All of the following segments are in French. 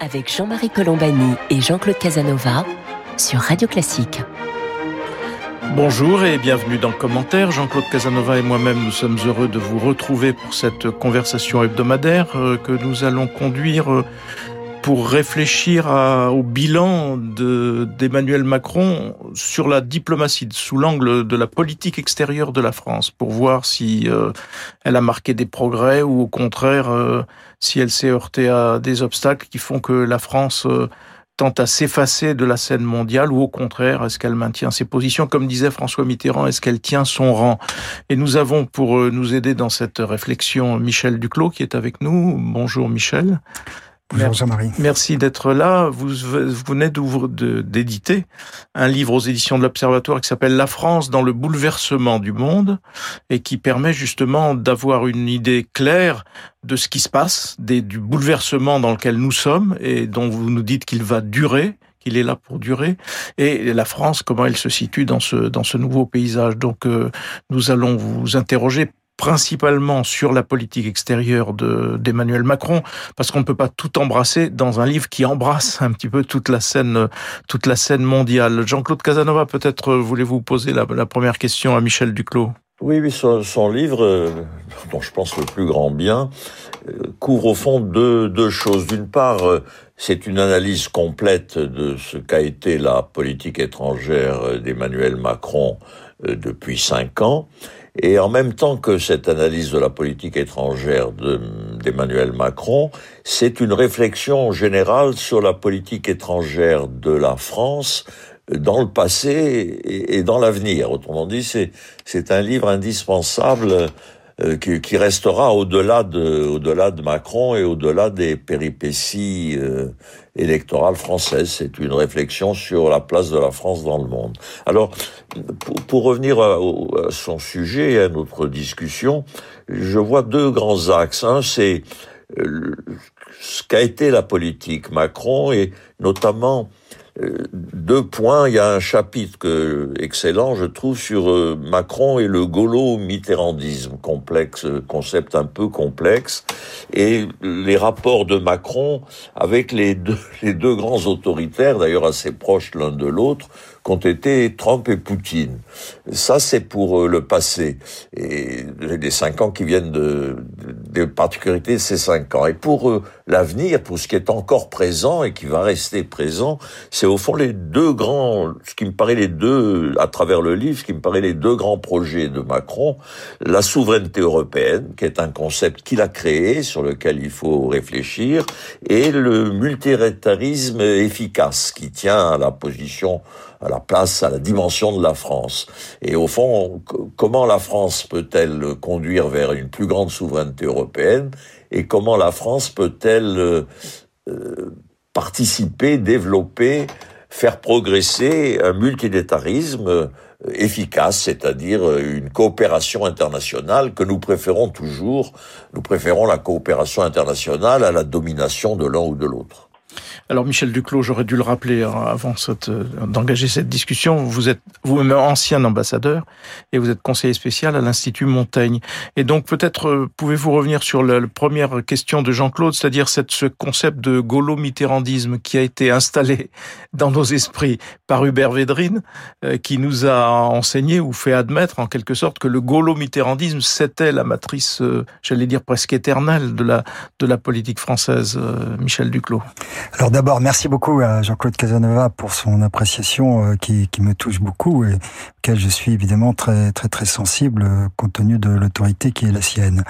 Avec Jean-Marie Colombani et Jean-Claude Casanova sur Radio Classique. Bonjour et bienvenue dans le commentaire. Jean-Claude Casanova et moi-même, nous sommes heureux de vous retrouver pour cette conversation hebdomadaire euh, que nous allons conduire euh, pour réfléchir au bilan d'Emmanuel Macron sur la diplomatie sous l'angle de la politique extérieure de la France pour voir si euh, elle a marqué des progrès ou au contraire si elle s'est heurtée à des obstacles qui font que la France tente à s'effacer de la scène mondiale ou au contraire, est-ce qu'elle maintient ses positions? Comme disait François Mitterrand, est-ce qu'elle tient son rang? Et nous avons pour euh, nous aider dans cette réflexion Michel Duclos qui est avec nous. Bonjour Michel. Bonjour Jean-Marie. Merci d'être là. Vous, venez d'éditer un livre aux éditions de l'Observatoire qui s'appelle La France dans le bouleversement du monde et qui permet justement d'avoir une idée claire de ce qui se passe, des, du bouleversement dans lequel nous sommes et dont vous nous dites qu'il va durer qu'il est là pour durer, et la France, comment elle se situe dans ce dans ce nouveau paysage. Donc, euh, nous allons vous interroger principalement sur la politique extérieure d'Emmanuel Macron, parce qu'on ne peut pas tout embrasser dans un livre qui embrasse un petit peu toute la scène, toute la scène mondiale. Jean-Claude Casanova, peut-être voulez-vous poser la, première question à Michel Duclos? Oui, oui, son, livre, euh, dont je pense le plus grand bien, euh, couvre au fond deux, choses. D'une part, euh, c'est une analyse complète de ce qu'a été la politique étrangère d'Emmanuel Macron depuis cinq ans. Et en même temps que cette analyse de la politique étrangère d'Emmanuel Macron, c'est une réflexion générale sur la politique étrangère de la France dans le passé et dans l'avenir. Autrement dit, c'est un livre indispensable qui, qui, restera au-delà de, au-delà de Macron et au-delà des péripéties euh, électorales françaises. C'est une réflexion sur la place de la France dans le monde. Alors, pour, pour revenir à, à, son sujet et à notre discussion, je vois deux grands axes. Un, c'est euh, ce qu'a été la politique Macron et notamment euh, deux points. Il y a un chapitre excellent, je trouve, sur euh, Macron et le gaulo-mitterrandisme, complexe, concept un peu complexe, et les rapports de Macron avec les deux grands autoritaires, d'ailleurs assez proches l'un de l'autre, qu'ont été Trump et Poutine. Ça, c'est pour euh, le passé. Et les cinq ans qui viennent de, des particularités de ces cinq ans. Et pour euh, l'avenir, pour ce qui est encore présent et qui va rester présent, c'est au fond les deux grands, ce qui me paraît les deux, à travers le livre, ce qui me paraît les deux grands projets de Macron, la souveraineté européenne, qui est un concept qu'il a créé, sur lequel il faut réfléchir, et le multilatéralisme efficace, qui tient à la position la place, à la dimension de la France. Et au fond, comment la France peut-elle conduire vers une plus grande souveraineté européenne et comment la France peut-elle euh, euh, participer, développer, faire progresser un multilatéralisme euh, efficace, c'est-à-dire une coopération internationale que nous préférons toujours. Nous préférons la coopération internationale à la domination de l'un ou de l'autre. Alors Michel Duclos, j'aurais dû le rappeler hein, avant euh, d'engager cette discussion, vous êtes vous-même ancien ambassadeur et vous êtes conseiller spécial à l'Institut Montaigne. Et donc peut-être euh, pouvez-vous revenir sur la, première question de Jean-Claude, c'est-à-dire ce concept de gaulo-mitterrandisme qui a été installé dans nos esprits par Hubert Védrine, euh, qui nous a enseigné ou fait admettre en quelque sorte que le gaulo-mitterrandisme c'était la matrice, j'allais dire presque éternelle de la politique française. Michel Duclos. Alors d'abord, merci beaucoup à Jean-Claude Casanova pour son appréciation euh, qui, me touche beaucoup et auquel je suis évidemment très très très sensible euh, compte tenu de l'autorité qui est la sienne.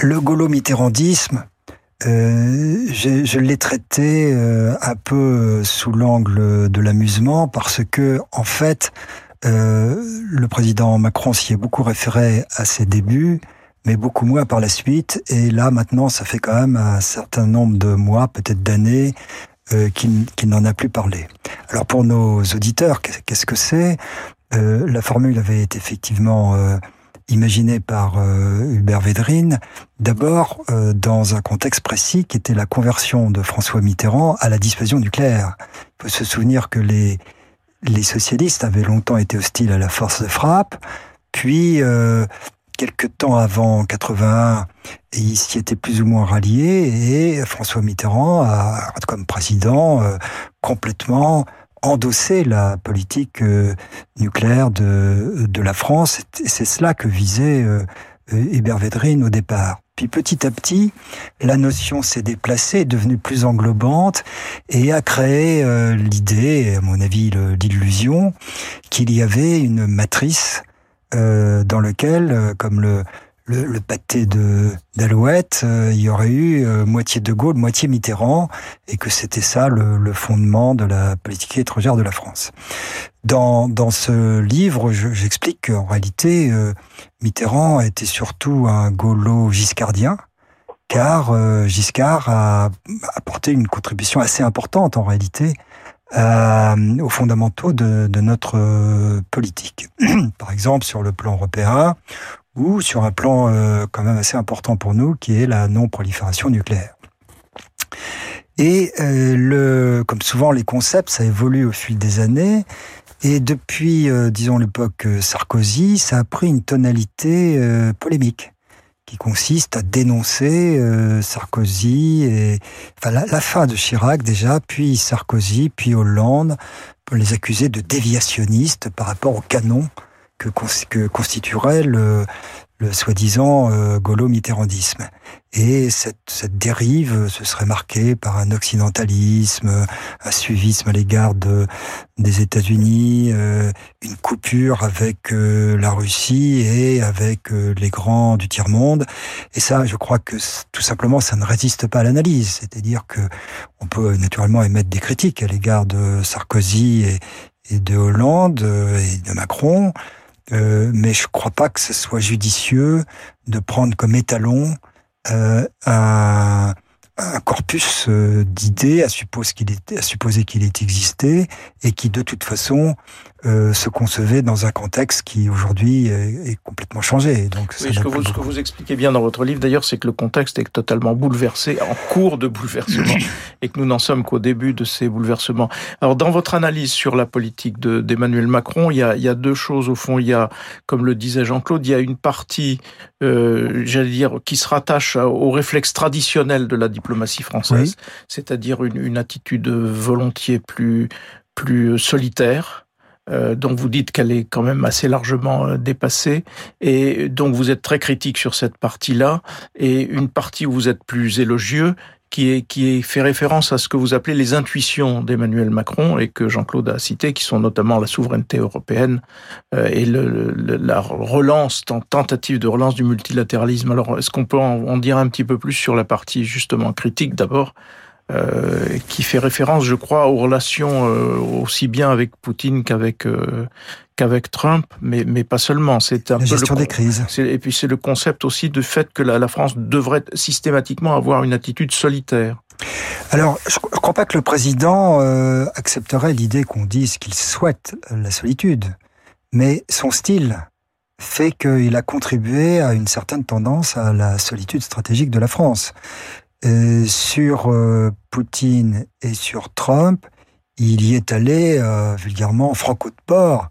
Le gaulo-mitterrandisme, euh, je, l'ai traité un peu sous l'angle de l'amusement parce que en fait, le président Macron s'y est beaucoup référé à ses débuts mais beaucoup moins par la suite. Et là, maintenant, ça fait quand même un certain nombre de mois, peut-être d'années, euh, qu'il n'en a plus parlé. Alors pour nos auditeurs, qu'est-ce que c'est? Euh, La formule avait été effectivement euh, imaginée par Hubert Védrine, d'abord dans un contexte précis qui était la conversion de François Mitterrand à la dissuasion nucléaire. Il faut se souvenir que les socialistes avaient longtemps été hostiles à la force de frappe, puis quelque temps avant 81, il s'y était plus ou moins rallié et François Mitterrand a, comme président, complètement endossé la politique nucléaire de, de la France. C'est cela que visait Hubert Védrine au départ. Puis petit à petit, la notion s'est déplacée, est devenue plus englobante et a créé euh, l'idée, à mon avis l'illusion, qu'il y avait une matrice euh, dans lequel, euh, comme le, le, pâté de d'Alouette, euh, il y aurait eu euh, moitié de Gaulle, moitié Mitterrand, et que c'était ça le, fondement de la politique étrangère de la France. Dans, dans ce livre, j'explique qu'en réalité, Mitterrand était surtout un gaulo-giscardien, car Giscard a apporté une contribution assez importante en réalité aux fondamentaux de, de notre politique. Par exemple, sur le plan européen, ou sur un plan euh, quand même assez important pour nous, qui est la non-prolifération nucléaire. Et euh, le, comme souvent, les concepts, ça évolue au fil des années. Et depuis, euh, disons, l'époque Sarkozy, ça a pris une tonalité polémique qui consiste à dénoncer Sarkozy et enfin la, la, fin de Chirac déjà, puis Sarkozy, puis Hollande, pour les accuser de déviationnistes par rapport au canon que, que constituerait le, le soi-disant euh, gaulo-mitterrandisme. Et cette, cette dérive se serait marquée par un occidentalisme, un suivisme à l'égard de, des États-Unis, euh, une coupure avec euh, la Russie et avec euh, les grands du tiers-monde. Et ça, je crois que tout simplement, ça ne résiste pas à l'analyse. C'est-à-dire que on peut naturellement émettre des critiques à l'égard de Sarkozy et, et de Hollande et de Macron. Euh, mais je ne crois pas que ce soit judicieux de prendre comme étalon euh, un, un, corpus euh, d'idées à qu'il à supposer qu'il ait existé et qui de toute façon euh, se concevait dans un contexte qui aujourd'hui est, complètement changé. Donc, ce, que vous, ce, que vous, expliquez bien dans votre livre, d'ailleurs, c'est que le contexte est totalement bouleversé, en cours de bouleversement, et que nous n'en sommes qu'au début de ces bouleversements. Alors, dans votre analyse sur la politique d'Emmanuel Macron, il y, a, il y, a, deux choses au fond. Il y a, comme le disait Jean-Claude, il y a une partie, euh, j'allais dire, qui se rattache au réflexe traditionnel de la diplomatie française, c'est-à-dire une, une attitude volontiers plus plus solitaire, euh, donc vous dites qu'elle est quand même assez largement euh, dépassée, et donc vous êtes très critique sur cette partie-là, et une partie où vous êtes plus élogieux, qui est, qui est fait référence à ce que vous appelez les intuitions d'Emmanuel Macron et que Jean-Claude a cité, qui sont notamment la souveraineté européenne euh, et le, la relance, tentative de relance du multilatéralisme. Alors, est-ce qu'on peut en, en, dire un petit peu plus sur la partie justement critique d'abord? Euh, qui fait référence, je crois, aux relations euh, aussi bien avec Poutine qu'avec euh, qu'avec Trump, mais mais pas seulement. C'est un la peu gestion le, des crises. Et puis c'est le concept aussi du fait que la, la, France devrait systématiquement avoir une attitude solitaire. Alors, je ne crois pas que le président accepterait l'idée qu'on dise qu'il souhaite la solitude, mais son style fait qu'il a contribué à une certaine tendance à la solitude stratégique de la France. Euh, sur euh, Poutine et sur Trump, il y est allé euh, vulgairement franco de port.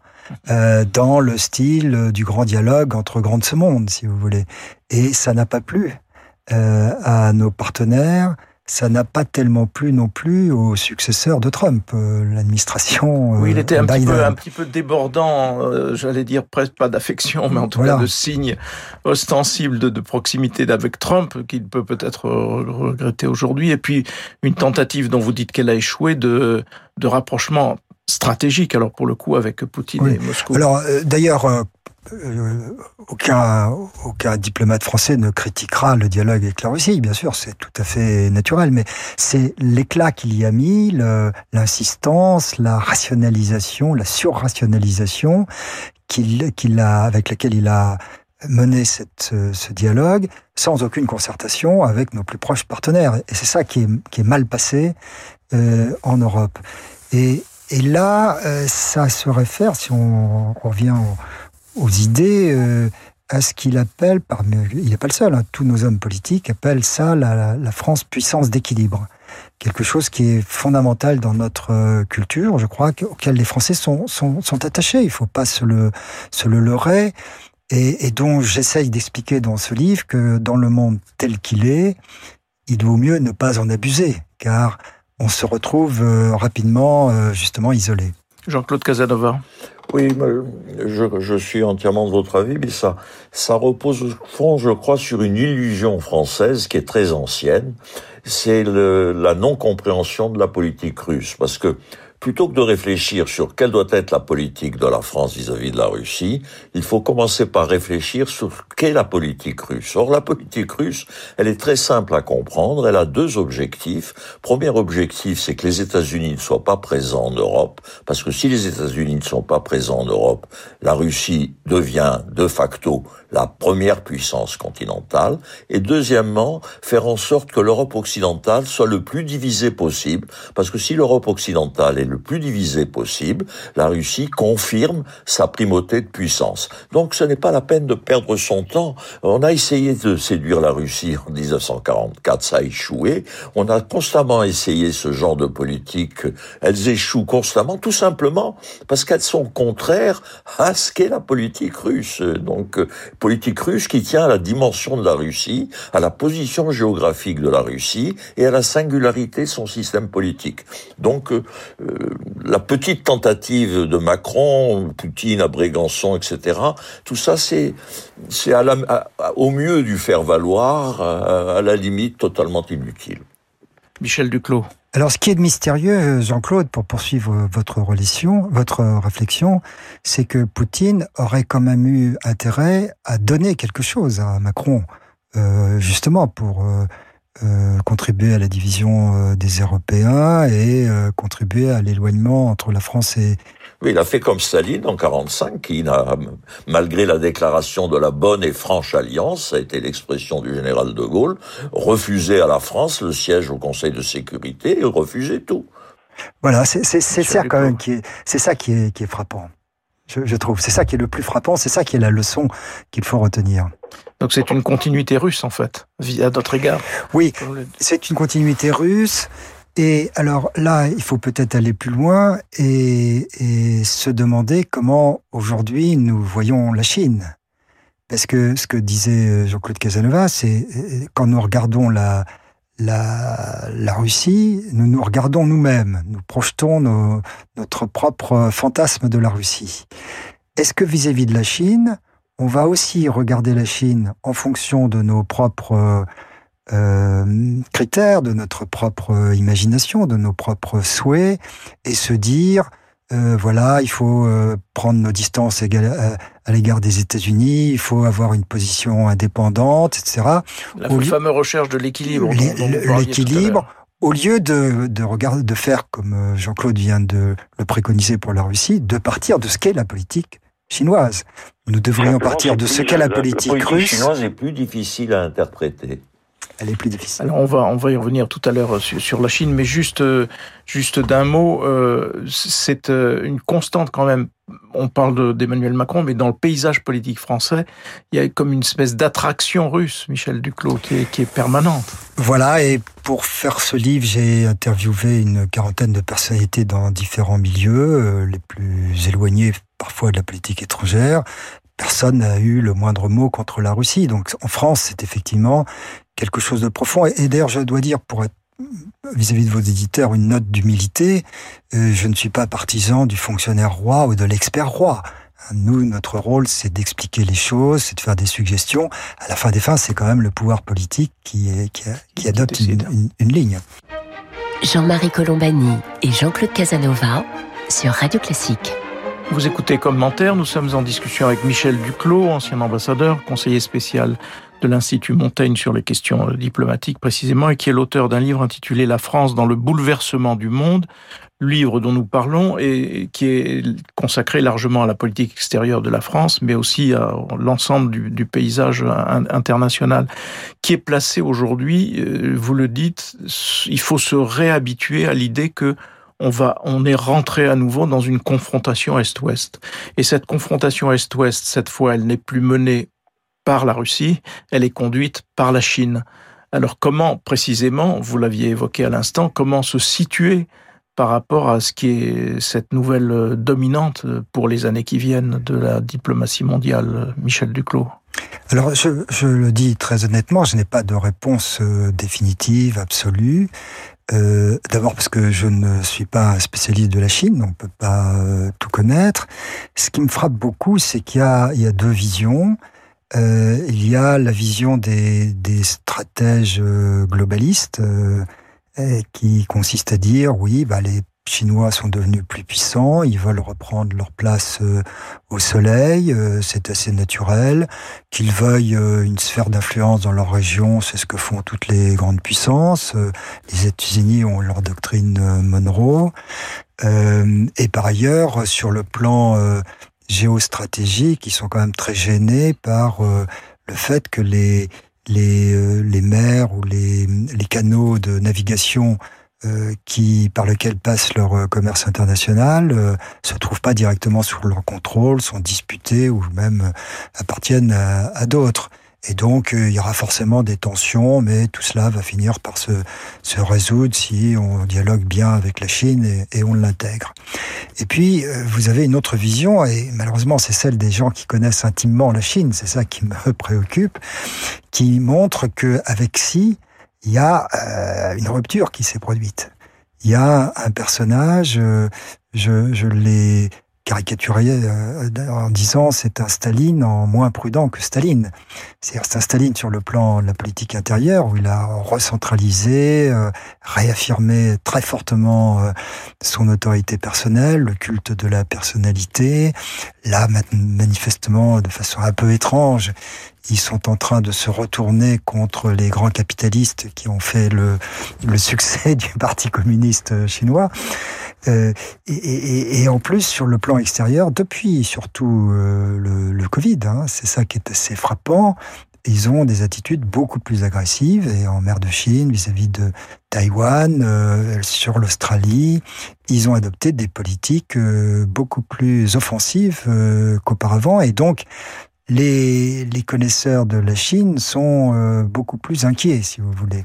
dans le style du grand dialogue entre grands de si vous voulez. Et ça n'a pas plu à nos partenaires, ça n'a pas tellement plu non plus au successeur de Trump, euh, l'administration. oui, il était un petit, peu, un petit peu débordant, euh, j'allais dire presque pas d'affection, mais en tout cas de signes ostensibles de, de proximité avec Trump, qu'il peut peut-être regretter aujourd'hui. Et puis une tentative dont vous dites qu'elle a échoué de, de rapprochement stratégique, alors pour le coup, avec Poutine et Moscou. Alors euh, d'ailleurs, euh, aucun, aucun diplomate français ne critiquera le dialogue avec la Russie, bien sûr, c'est tout à fait naturel, mais c'est l'éclat qu'il y a mis, l'insistance, la rationalisation, la surrationalisation qu'il, qu'il a, avec laquelle il a mené cette, ce dialogue sans aucune concertation avec nos plus proches partenaires. Et c'est ça qui est, qui est mal passé euh, en Europe. Et, et là, euh, ça se réfère, si on revient au, aux idées, euh, à ce qu'il appelle, parmi, il n'est pas le seul, hein, tous nos hommes politiques appellent ça la, la France puissance d'équilibre. Quelque chose qui est fondamental dans notre euh, culture, je crois, auquel les Français sont, sont, sont attachés. Il ne faut pas se le, se le leurrer. et, et dont j'essaye d'expliquer dans ce livre que dans le monde tel qu'il est, il vaut mieux ne pas en abuser, car on se retrouve euh, rapidement euh, justement isolé. Jean-Claude Casanova. Oui, je, je, suis entièrement de votre avis, mais ça, ça repose au fond, je crois, sur une illusion française qui est très ancienne. C'est la non-compréhension de la politique russe, parce que plutôt que de réfléchir sur quelle doit être la politique de la France vis-à-vis de la Russie, il faut commencer par réfléchir sur qu'est la politique russe. Or, la politique russe, elle est très simple à comprendre. Elle a deux objectifs. Premier objectif, c'est que les États-Unis ne soient pas présents en Europe, parce que si les États-Unis ne sont pas présents en Europe, la Russie devient de facto la première puissance continentale. Et deuxièmement, faire en sorte que l'Europe occidentale soit le plus divisée possible, parce que si l'Europe occidentale est le plus divisée possible, la Russie confirme sa primauté de puissance. Donc ce n'est pas la peine de perdre son temps. On a essayé de séduire la Russie en 1944, ça a échoué. On a constamment essayé ce genre de politique. Elles échouent constamment, tout simplement parce qu'elles sont contraires à ce qu'est la politique russe. Donc politique russe qui tient à la dimension de la Russie, à la position géographique de la Russie et à la singularité de son système politique. Donc, euh, la petite tentative de Macron, Poutine à Brégançon, etc., tout ça, c'est c'est au mieux du faire valoir, à la limite totalement inutile. Michel Duclos. Alors, ce qui est de mystérieux, Jean-Claude, pour poursuivre votre relation, votre réflexion, c'est que Poutine aurait quand même eu intérêt à donner quelque chose à Macron, euh, justement pour euh, euh, contribuer à la division des Européens et contribuer à l'éloignement entre la France et, oui, il a fait comme Staline en 45, qui n'a, malgré la déclaration de la bonne et franche alliance, ça a été l'expression du général de Gaulle, refusé à la France le siège au Conseil de sécurité et refusé tout. Voilà, c'est ça quand même qui est, c'est ça qui est, qui est frappant. Je, je trouve, c'est ça qui est le plus frappant, c'est ça qui est la leçon qu'il faut retenir. Donc c'est une continuité russe en fait, à notre égard. Oui, c'est une continuité russe. Et alors là, il faut peut-être aller plus loin et, se demander comment aujourd'hui nous voyons la Chine. Parce que ce que disait Jean-Claude Casanova, c'est quand nous regardons la, la, Russie, nous nous regardons nous-mêmes, nous projetons notre propre fantasme de la Russie. Est-ce que vis-à-vis -vis de la Chine, on va aussi regarder la Chine en fonction de nos propres euh, critères, de notre propre imagination, de nos propres souhaits, et se dire, euh, voilà, il faut euh, prendre nos distances à, l'égard des États-Unis, il faut avoir une position indépendante, etc. La fameuse recherche de l'équilibre. L'équilibre, au lieu de, de, regarder, de faire comme Jean-Claude vient de le préconiser pour la Russie, de partir de ce qu'est la politique chinoise. Nous devrions partir de ce qu'est la politique russe. La politique chinoise est plus difficile à interpréter elle est plus difficile. Alors on va on va y revenir tout à l'heure sur, la Chine, mais juste euh, juste d'un mot, euh, c'est euh, une constante quand même. On parle d'Emmanuel Macron, mais dans le paysage politique français, il y a comme une espèce d'attraction russe, Michel Duclos, qui est, qui est permanente. Voilà, et pour faire ce livre, j'ai interviewé une quarantaine de personnalités dans différents milieux, les plus éloignés parfois de la politique étrangère, personne n'a eu le moindre mot contre la Russie. Donc en France, c'est effectivement quelque chose de profond. Et, d'ailleurs, je dois dire, pour être vis-à-vis de vos éditeurs, une note d'humilité, euh, je ne suis pas partisan du fonctionnaire roi ou de l'expert roi. Nous, notre rôle, c'est d'expliquer les choses, c'est de faire des suggestions. À la fin des fins, c'est quand même le pouvoir politique qui, est, qui, adopte une, une ligne. Jean-Marie Colombani et Jean-Claude Casanova sur Radio Classique. Vous écoutez Commentaire, nous sommes en discussion avec Michel Duclos, ancien ambassadeur, conseiller spécial de l'Institut Montaigne sur les questions diplomatiques précisément, et qui est l'auteur d'un livre intitulé La France dans le bouleversement du monde, livre dont nous parlons et qui est consacré largement à la politique extérieure de la France, mais aussi à l'ensemble du, paysage international, qui est placé aujourd'hui, euh, vous le dites, il faut se réhabituer à l'idée que on va, on est rentré à nouveau dans une confrontation Est-Ouest. Et cette confrontation Est-Ouest, cette fois, elle n'est plus menée par la Russie, elle est conduite par la Chine. Alors comment précisément, vous l'aviez évoqué à l'instant, comment se situer par rapport à ce qui est cette nouvelle dominante pour les années qui viennent de la diplomatie mondiale, Michel Duclos? Alors, je, le dis très honnêtement, je n'ai pas de réponse définitive, absolue. Euh, D'abord parce que je ne suis pas un spécialiste de la Chine, on peut pas euh, tout connaître. Ce qui me frappe beaucoup, c'est qu'il y a deux visions. Euh, il y a la vision des, des stratèges euh, globalistes euh, qui consiste à dire oui, bah, les Chinois sont devenus plus puissants, ils veulent reprendre leur place euh, au soleil, euh, c'est assez naturel. Qu'ils veuillent euh, une sphère d'influence dans leur région, c'est ce que font toutes les grandes puissances. Les États-Unis ont leur doctrine Monroe. Et par ailleurs, sur le plan géostratégique, ils sont quand même très gênés par le fait que les les, les mers ou les, les canaux de navigation euh, qui par lequel passe leur euh, commerce international euh, se trouvent pas directement sous leur contrôle, sont disputés ou même euh, appartiennent à d'autres. Et donc il y aura forcément des tensions, mais tout cela va finir par se, se résoudre si on dialogue bien avec la Chine et, on l'intègre. Et puis vous avez une autre vision, et malheureusement c'est celle des gens qui connaissent intimement la Chine, c'est ça qui me préoccupe, qui montre que avec si il y a euh, une rupture qui s'est produite. Il y a un personnage, euh, je, je l'ai caricaturé euh, en disant c'est un Staline en moins prudent que Staline. C'est-à-dire c'est un Staline sur le plan de la politique intérieure où il a recentralisé, euh, réaffirmé très fortement euh, son autorité personnelle, le culte de la personnalité. Là, manifestement, de façon un peu étrange, ils sont en train de se retourner contre les grands capitalistes qui ont fait le, le succès du Parti communiste chinois. Euh, et, en plus, sur le plan extérieur, depuis surtout euh, le, Covid, hein, c'est ça qui est assez frappant, ils ont des attitudes beaucoup plus agressives et en mer de Chine vis-à-vis de Taïwan, euh, sur l'Australie, ils ont adopté des politiques beaucoup plus offensives qu'auparavant et donc les, connaisseurs de la Chine sont beaucoup plus inquiets, si vous voulez.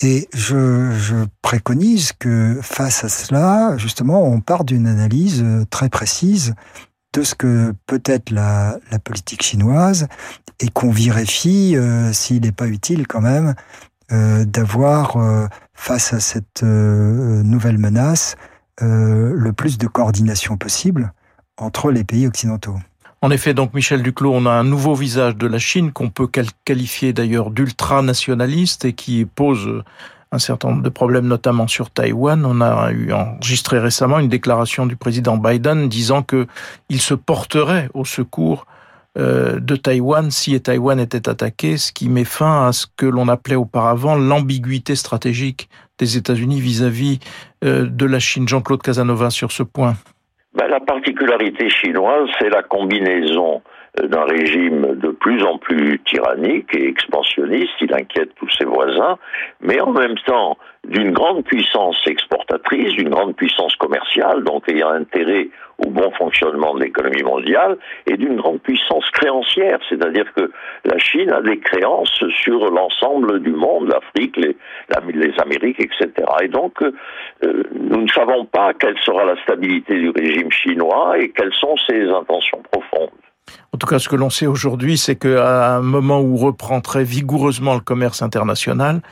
Et je, préconise que face à cela, justement, on part d'une analyse euh, très précise de ce que peut être la, politique chinoise et qu'on vérifie euh, s'il n'est pas utile quand même euh, d'avoir face à cette nouvelle menace le plus de coordination possible entre les pays occidentaux. En effet, donc Michel Duclos, on a un nouveau visage de la Chine qu'on peut qualifier d'ailleurs d'ultranationaliste et qui pose un certain nombre de problèmes, notamment sur Taïwan. On a eu enregistré récemment une déclaration du président Biden disant que il se porterait au secours euh, de Taïwan si Taïwan était attaqué, ce qui met fin à ce que l'on appelait auparavant l'ambiguïté stratégique des États-Unis vis-à-vis euh, de la Chine. Jean-Claude Casanova sur ce point. Ben, la particularité chinoise, c'est la combinaison euh, d'un régime de plus en plus tyrannique et expansionniste, il inquiète tous ses voisins, mais en même temps d'une grande puissance exportatrice, d'une grande puissance commerciale, donc ayant intérêt au bon fonctionnement de l'économie mondiale, et d'une grande puissance créancière, c'est-à-dire que la Chine a des créances sur l'ensemble du monde, l'Afrique, les, Amériques, etc. Et donc, euh, nous ne savons pas quelle sera la stabilité du régime chinois et quelles sont ses intentions profondes. En tout cas, ce que l'on sait aujourd'hui, c'est qu'à un moment où reprend très vigoureusement le commerce international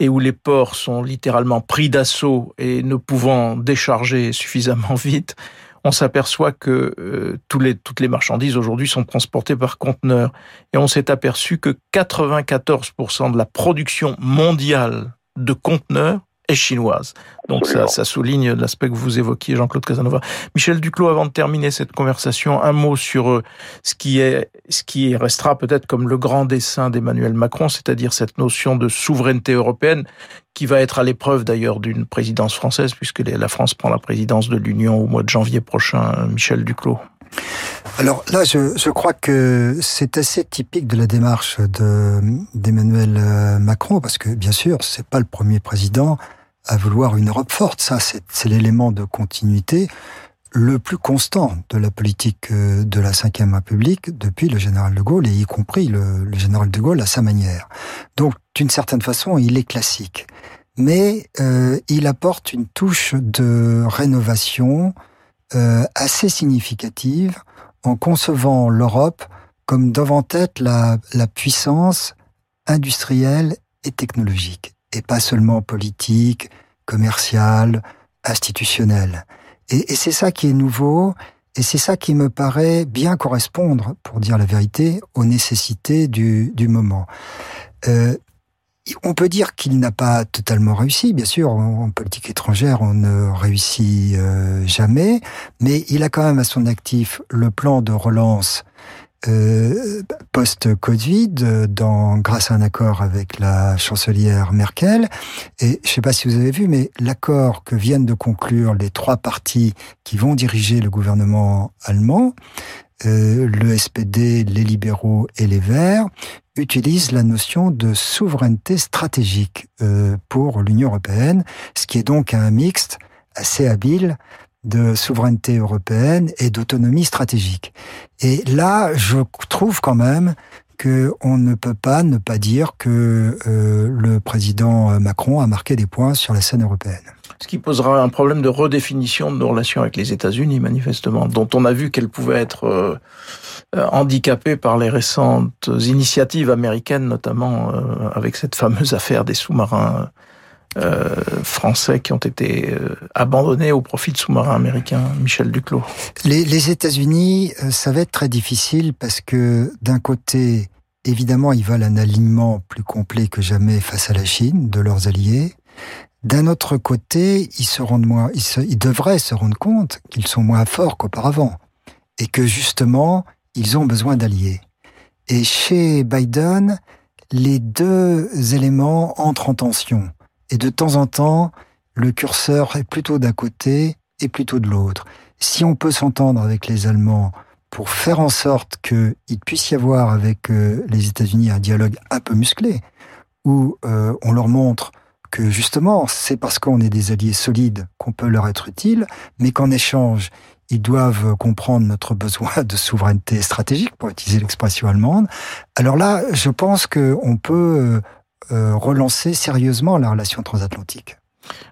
et où les ports sont littéralement pris d'assaut et ne pouvant décharger suffisamment vite, on s'aperçoit que euh, toutes les marchandises aujourd'hui sont transportées par conteneurs. Et on s'est aperçu que 94% de la production mondiale de conteneurs est chinoise. Donc ça, ça, souligne l'aspect que vous évoquiez, Jean-Claude Casanova. Michel Duclos, avant de terminer cette conversation, un mot sur euh, ce qui est, ce qui restera peut-être comme le grand dessin d'Emmanuel Macron, c'est-à-dire cette notion de souveraineté européenne qui va être à l'épreuve d'ailleurs d'une présidence française, puisque la France prend la présidence de l'Union au mois de janvier prochain. Michel Duclos. Alors là, je, je crois que c'est assez typique de la démarche d'Emmanuel euh, Macron, parce que bien sûr, c'est pas le premier président à vouloir une Europe forte. Ça, c'est l'élément de continuité le plus constant de la politique euh, de la Ve République depuis le général de Gaulle, et y compris le, le général de Gaulle à sa manière. Donc, d'une certaine façon, il est classique. mais euh, il apporte une touche de rénovation euh, assez significative en concevant l'Europe comme devant être la, la puissance industrielle et technologique, et pas seulement politique, commerciale, institutionnelle. Et, c'est ça qui est nouveau, et c'est ça qui me paraît bien correspondre, pour dire la vérité, aux nécessités du, du moment. Euh, on peut dire qu'il n'a pas totalement réussi, bien sûr, en politique étrangère, on ne réussit euh, jamais, mais il a quand même à son actif le plan de relance euh, post-Covid, grâce à un accord avec la chancelière Merkel. Et je ne sais pas si vous avez vu, mais l'accord que viennent de conclure les trois partis qui vont diriger le gouvernement allemand, euh, le SPD, les libéraux et les Verts, utilise la notion de souveraineté stratégique euh, pour l'Union européenne, ce qui est donc un mixte assez habile de souveraineté européenne et d'autonomie stratégique. Et là, je trouve quand même qu'on ne peut pas ne pas dire que euh, le président Macron a marqué des points sur la scène européenne. Ce qui posera un problème de redéfinition de nos relations avec les États-Unis, manifestement, dont on a vu qu'elles pouvaient être euh, handicapées par les récentes initiatives américaines, notamment euh, avec cette fameuse affaire des sous-marins euh, français qui ont été euh, abandonnés au profit de sous-marins américains. Michel Duclos. Les, États-Unis, euh, ça va être très difficile parce que d'un côté, évidemment, ils veulent un alignement plus complet que jamais face à la Chine de leurs alliés. D'un autre côté, ils se rendent moins, ils devraient se rendre compte qu'ils sont moins forts qu'auparavant et que justement, ils ont besoin d'alliés. Et chez Biden, les deux éléments entrent en tension. Et de temps en temps, le curseur est plutôt d'un côté et plutôt de l'autre. Si on peut s'entendre avec les Allemands pour faire en sorte qu'il puisse y avoir avec euh, les États-Unis un dialogue un peu musclé, où euh, on leur montre que justement, c'est parce qu'on est des alliés solides qu'on peut leur être utile, mais qu'en échange, ils doivent comprendre notre besoin de souveraineté stratégique, pour utiliser l'expression allemande. Alors là, je pense qu'on peut euh, relancer sérieusement la relation transatlantique.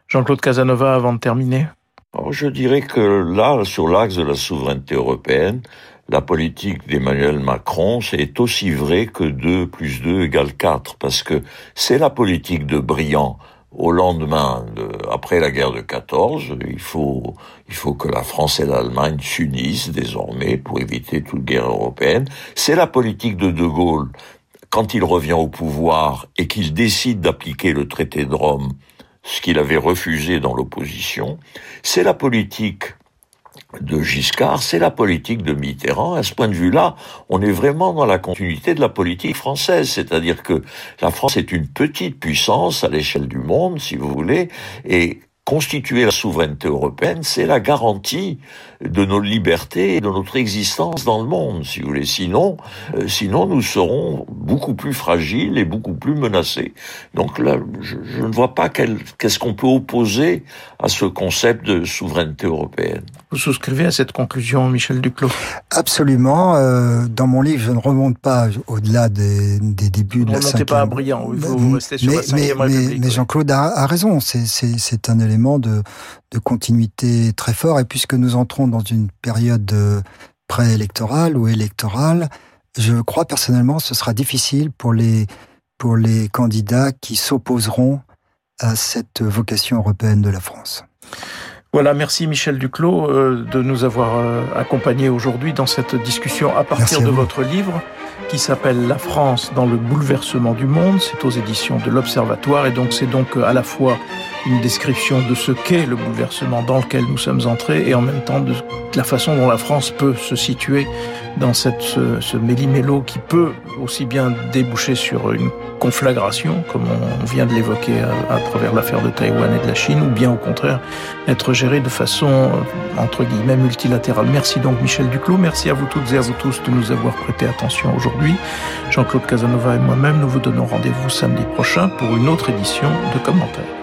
Jean-Claude Casanova, avant de terminer. Alors, je dirais que là, sur l'axe de la souveraineté européenne, la politique d'Emmanuel Macron, c'est aussi vrai que 2 plus 2 égale 4, parce que c'est la politique de Briand au lendemain, de, après la guerre de 14, il faut, il faut que la France et l'Allemagne s'unissent désormais pour éviter toute guerre européenne. C'est la politique de De Gaulle quand il revient au pouvoir et qu'il décide d'appliquer le traité de Rome, ce qu'il avait refusé dans l'opposition, c'est la politique de Giscard, c'est la politique de Mitterrand. À ce point de vue-là, on est vraiment dans la continuité de la politique française, c'est-à-dire que la France est une petite puissance à l'échelle du monde, si vous voulez, et constituer la souveraineté européenne, c'est la garantie de nos libertés et de notre existence dans le monde, si vous voulez. Sinon, euh, sinon nous serons beaucoup plus fragiles et beaucoup plus menacés. Donc là, je, je ne vois pas qu'est-ce qu'on peut opposer à ce concept de souveraineté européenne. Vous souscrivez à cette conclusion, Michel Duclos? Absolument. Euh, dans mon livre, je ne remonte pas au-delà des, des, débuts vous de la cinquième... pas à brillant, il faut mais, rester sur mais, la mais, République. Mais, oui. Jean-Claude a, a, raison, c'est un élément de, de continuité très fort. Et puisque nous entrons dans une période préélectorale ou électorale, je crois personnellement ce sera difficile pour les, pour les candidats qui s'opposeront à cette vocation européenne de la France. Voilà, merci Michel Duclos euh, de nous avoir euh, accompagnés aujourd'hui dans cette discussion à partir à de vous. votre livre qui s'appelle La France dans le bouleversement du monde. C'est aux éditions de l'Observatoire et donc c'est donc euh, à la fois une description de ce qu'est le bouleversement dans lequel nous sommes entrés et en même temps de la façon dont la France peut se situer dans cette, ce, ce méli-mélo qui peut aussi bien déboucher sur une conflagration, comme on vient de l'évoquer à, à, travers l'affaire de Taïwan et de la Chine, ou bien au contraire être géré de façon, euh, entre guillemets, multilatérale. Merci donc Michel Duclos, merci à vous toutes et à vous tous de nous avoir prêté attention aujourd'hui. Jean-Claude Casanova et moi-même, nous vous donnons rendez-vous samedi prochain pour une autre édition de commentaires.